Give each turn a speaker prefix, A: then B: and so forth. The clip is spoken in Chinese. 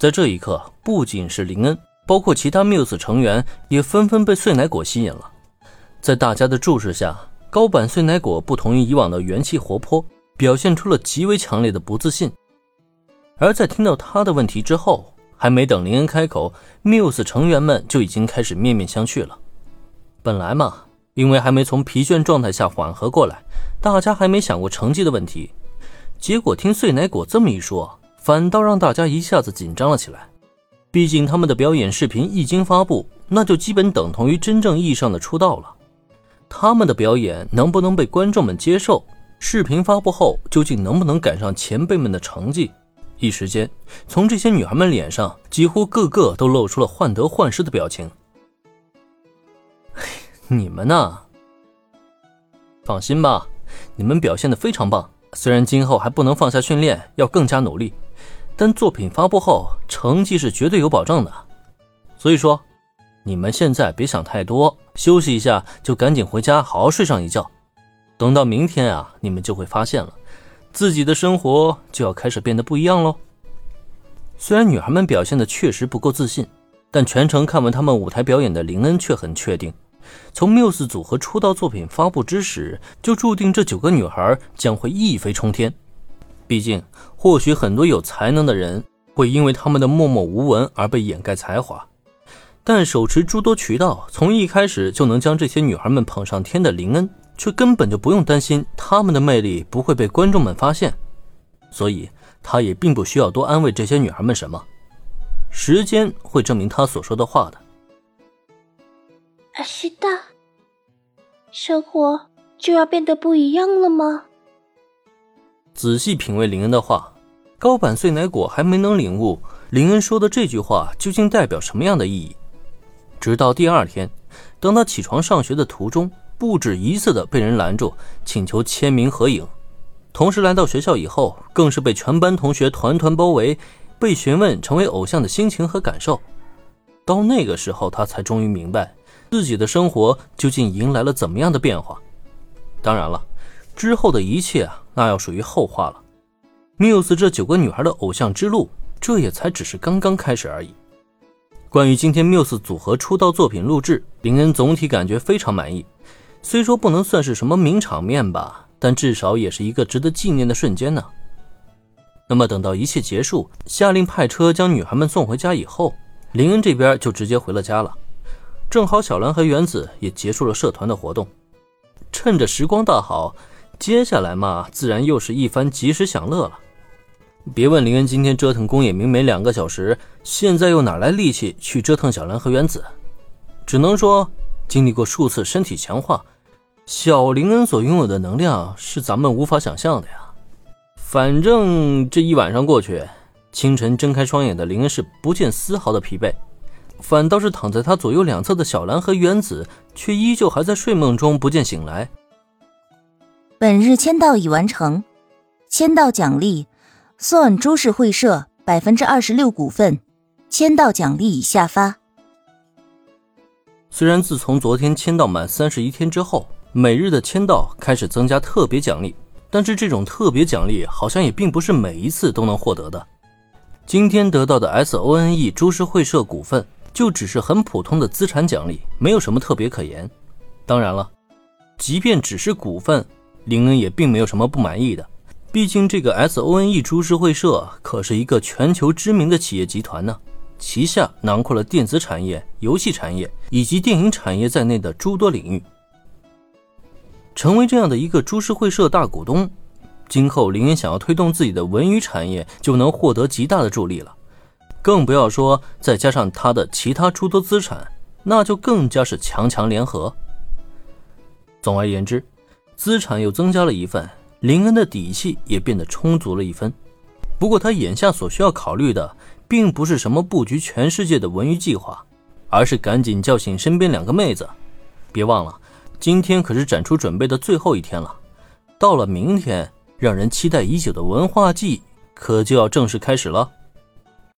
A: 在这一刻，不仅是林恩，包括其他缪斯成员也纷纷被碎奶果吸引了。在大家的注视下，高坂碎奶果不同于以往的元气活泼，表现出了极为强烈的不自信。而在听到他的问题之后，还没等林恩开口，缪斯成员们就已经开始面面相觑了。本来嘛，因为还没从疲倦状态下缓和过来，大家还没想过成绩的问题。结果听碎奶果这么一说。反倒让大家一下子紧张了起来，毕竟他们的表演视频一经发布，那就基本等同于真正意义上的出道了。他们的表演能不能被观众们接受？视频发布后究竟能不能赶上前辈们的成绩？一时间，从这些女孩们脸上，几乎个个都露出了患得患失的表情。你们呢？放心吧，你们表现的非常棒。虽然今后还不能放下训练，要更加努力。但作品发布后，成绩是绝对有保证的。所以说，你们现在别想太多，休息一下就赶紧回家好好睡上一觉。等到明天啊，你们就会发现了，自己的生活就要开始变得不一样喽。虽然女孩们表现的确实不够自信，但全程看完他们舞台表演的林恩却很确定，从缪斯组合出道作品发布之时，就注定这九个女孩将会一飞冲天。毕竟，或许很多有才能的人会因为他们的默默无闻而被掩盖才华，但手持诸多渠道，从一开始就能将这些女孩们捧上天的林恩，却根本就不用担心他们的魅力不会被观众们发现，所以他也并不需要多安慰这些女孩们什么，时间会证明他所说的话的。
B: 阿西达，生活就要变得不一样了吗？
A: 仔细品味林恩的话，高坂碎奶果还没能领悟林恩说的这句话究竟代表什么样的意义。直到第二天，等他起床上学的途中，不止一次的被人拦住，请求签名合影。同时来到学校以后，更是被全班同学团团包围，被询问成为偶像的心情和感受。到那个时候，他才终于明白自己的生活究竟迎来了怎么样的变化。当然了。之后的一切啊，那要属于后话了。Muse 这九个女孩的偶像之路，这也才只是刚刚开始而已。关于今天 Muse 组合出道作品录制，林恩总体感觉非常满意。虽说不能算是什么名场面吧，但至少也是一个值得纪念的瞬间呢。那么等到一切结束，下令派车将女孩们送回家以后，林恩这边就直接回了家了。正好小兰和原子也结束了社团的活动，趁着时光大好。接下来嘛，自然又是一番及时享乐了。别问林恩今天折腾宫野明美两个小时，现在又哪来力气去折腾小兰和原子？只能说，经历过数次身体强化，小林恩所拥有的能量是咱们无法想象的呀。反正这一晚上过去，清晨睁开双眼的林恩是不见丝毫的疲惫，反倒是躺在他左右两侧的小兰和原子，却依旧还在睡梦中不见醒来。
C: 本日签到已完成，签到奖励：Son 株式会社百分之二十六股份，签到奖励已下发。
A: 虽然自从昨天签到满三十一天之后，每日的签到开始增加特别奖励，但是这种特别奖励好像也并不是每一次都能获得的。今天得到的 SONE 株式会社股份就只是很普通的资产奖励，没有什么特别可言。当然了，即便只是股份。林恩也并没有什么不满意的，毕竟这个 SONE 株式会社可是一个全球知名的企业集团呢，旗下囊括了电子产业、游戏产业以及电影产业在内的诸多领域。成为这样的一个株式会社大股东，今后林恩想要推动自己的文娱产业就能获得极大的助力了，更不要说再加上他的其他诸多资产，那就更加是强强联合。总而言之。资产又增加了一份，林恩的底气也变得充足了一分。不过他眼下所需要考虑的，并不是什么布局全世界的文娱计划，而是赶紧叫醒身边两个妹子。别忘了，今天可是展出准备的最后一天了。到了明天，让人期待已久的文化季可就要正式开始了。